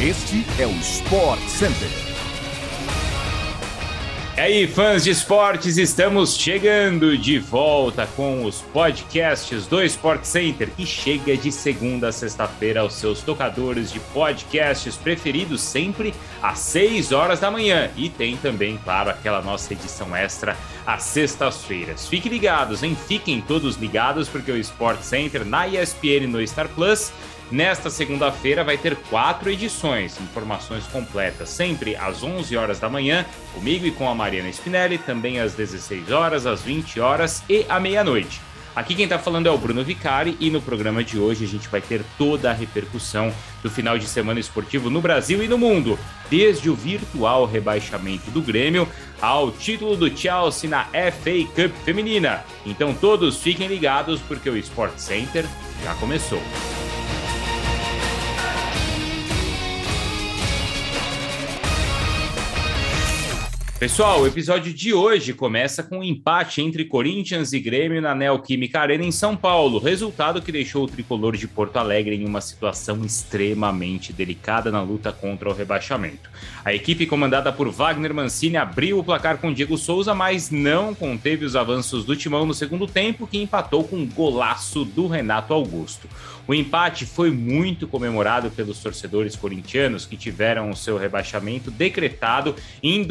Este é o Sport Center. E aí, fãs de esportes, estamos chegando de volta com os podcasts do Sport Center, que chega de segunda a sexta-feira aos seus tocadores de podcasts preferidos, sempre às 6 horas da manhã. E tem também, claro, aquela nossa edição extra às sextas-feiras. Fiquem ligados, hein? Fiquem todos ligados, porque o Sport Center na ESPN no Star Plus Nesta segunda-feira vai ter quatro edições, informações completas, sempre às 11 horas da manhã, comigo e com a Mariana Spinelli, também às 16 horas, às 20 horas e à meia-noite. Aqui quem está falando é o Bruno Vicari e no programa de hoje a gente vai ter toda a repercussão do final de semana esportivo no Brasil e no mundo, desde o virtual rebaixamento do Grêmio ao título do Chelsea na FA Cup feminina. Então todos fiquem ligados porque o Sport Center já começou. Pessoal, o episódio de hoje começa com um empate entre Corinthians e Grêmio na Neoquímica Arena em São Paulo, resultado que deixou o tricolor de Porto Alegre em uma situação extremamente delicada na luta contra o rebaixamento. A equipe comandada por Wagner Mancini abriu o placar com Diego Souza, mas não conteve os avanços do timão no segundo tempo, que empatou com um golaço do Renato Augusto. O empate foi muito comemorado pelos torcedores corintianos que tiveram o seu rebaixamento decretado em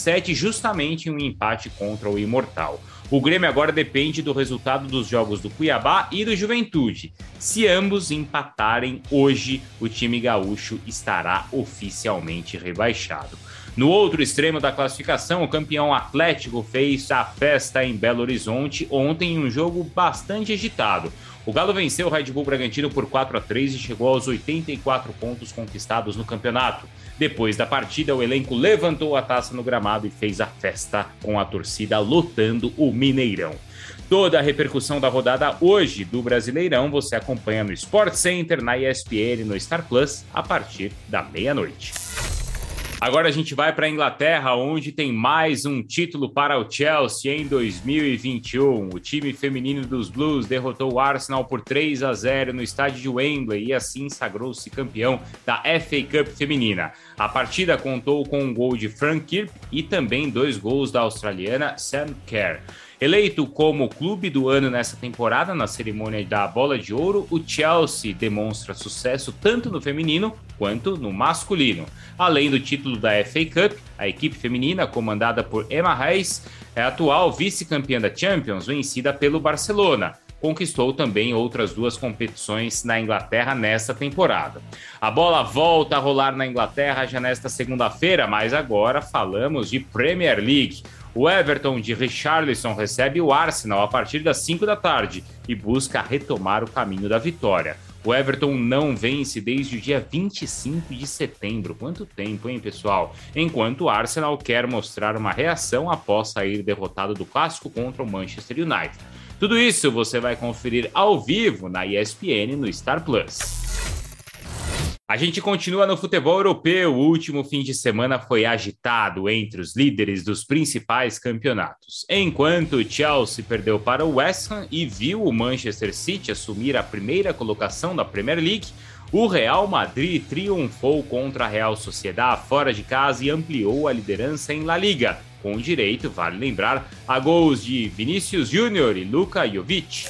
2007, justamente em um empate contra o Imortal. O Grêmio agora depende do resultado dos jogos do Cuiabá e do Juventude. Se ambos empatarem hoje, o time gaúcho estará oficialmente rebaixado. No outro extremo da classificação, o campeão Atlético fez a festa em Belo Horizonte ontem em um jogo bastante agitado. O Galo venceu o Red Bull Bragantino por 4 a 3 e chegou aos 84 pontos conquistados no campeonato. Depois da partida, o elenco levantou a taça no gramado e fez a festa com a torcida lotando o Mineirão. Toda a repercussão da rodada hoje do Brasileirão você acompanha no Sport Center, na ESPN, no Star Plus, a partir da meia-noite. Agora a gente vai para a Inglaterra, onde tem mais um título para o Chelsea em 2021. O time feminino dos Blues derrotou o Arsenal por 3 a 0 no estádio de Wembley e assim sagrou-se campeão da FA Cup feminina. A partida contou com um gol de Frank Kirk e também dois gols da australiana Sam Kerr. Eleito como clube do ano nessa temporada, na cerimônia da Bola de Ouro, o Chelsea demonstra sucesso tanto no feminino quanto no masculino. Além do título da FA Cup, a equipe feminina, comandada por Emma Reis, é atual vice-campeã da Champions, vencida pelo Barcelona conquistou também outras duas competições na Inglaterra nessa temporada. A bola volta a rolar na Inglaterra já nesta segunda-feira, mas agora falamos de Premier League. O Everton de Richarlison recebe o Arsenal a partir das 5 da tarde e busca retomar o caminho da vitória. O Everton não vence desde o dia 25 de setembro. Quanto tempo, hein, pessoal? Enquanto o Arsenal quer mostrar uma reação após sair derrotado do clássico contra o Manchester United. Tudo isso você vai conferir ao vivo na ESPN no Star Plus. A gente continua no futebol europeu. O último fim de semana foi agitado entre os líderes dos principais campeonatos. Enquanto o Chelsea perdeu para o West Ham e viu o Manchester City assumir a primeira colocação da Premier League, o Real Madrid triunfou contra a Real Sociedad fora de casa e ampliou a liderança em La Liga, com direito, vale lembrar, a gols de Vinícius Júnior e Luka Jovic.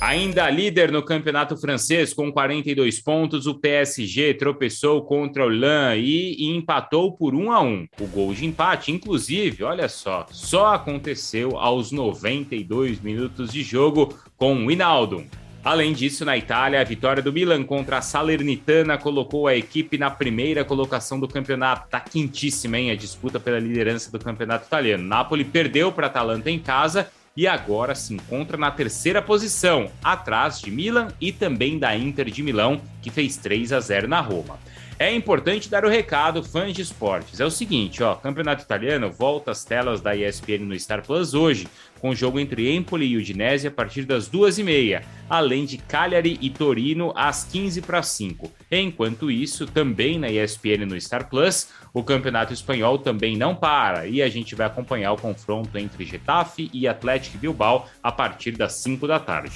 Ainda líder no campeonato francês com 42 pontos, o PSG tropeçou contra o Lens e, empatou por 1 a 1. O gol de empate, inclusive, olha só, só aconteceu aos 92 minutos de jogo com o Hinaldo. Além disso, na Itália, a vitória do Milan contra a Salernitana colocou a equipe na primeira colocação do campeonato. Tá quentíssima, hein? A disputa pela liderança do campeonato italiano. Napoli perdeu para Atalanta em casa e agora se encontra na terceira posição, atrás de Milan e também da Inter de Milão, que fez 3 a 0 na Roma. É importante dar o recado, fãs de esportes. É o seguinte, ó, Campeonato Italiano volta às telas da ESPN no Star Plus hoje, com jogo entre Empoli e Udinese a partir das duas e meia, além de Cagliari e Torino às 15 para 5. Enquanto isso, também na ESPN no Star Plus, o Campeonato Espanhol também não para e a gente vai acompanhar o confronto entre Getafe e Atlético Bilbao a partir das 5 da tarde.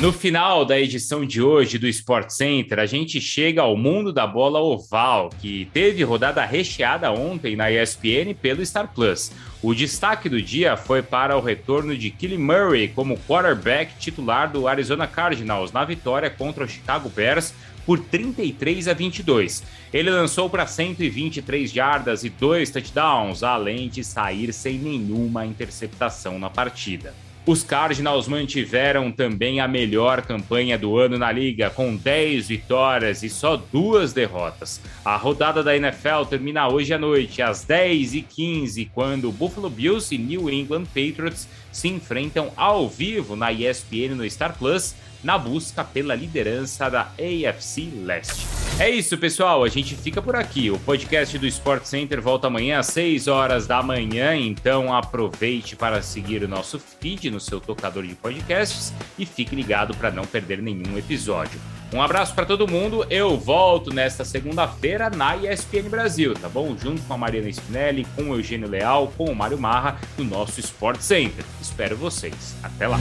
No final da edição de hoje do Sport Center, a gente chega ao mundo da bola oval, que teve rodada recheada ontem na ESPN pelo Star Plus. O destaque do dia foi para o retorno de Kelly Murray como quarterback titular do Arizona Cardinals na vitória contra o Chicago Bears por 33 a 22. Ele lançou para 123 jardas e dois touchdowns, além de sair sem nenhuma interceptação na partida. Os Cardinals mantiveram também a melhor campanha do ano na liga, com 10 vitórias e só duas derrotas. A rodada da NFL termina hoje à noite, às 10h15, quando Buffalo Bills e New England Patriots se enfrentam ao vivo na ESPN no Star Plus na busca pela liderança da AFC Leste. É isso, pessoal. A gente fica por aqui. O podcast do Sport Center volta amanhã às 6 horas da manhã. Então aproveite para seguir o nosso feed no seu tocador de podcasts e fique ligado para não perder nenhum episódio. Um abraço para todo mundo. Eu volto nesta segunda-feira na ESPN Brasil, tá bom? Junto com a Mariana Spinelli, com o Eugênio Leal, com o Mário Marra, no nosso Sport Center. Espero vocês. Até lá.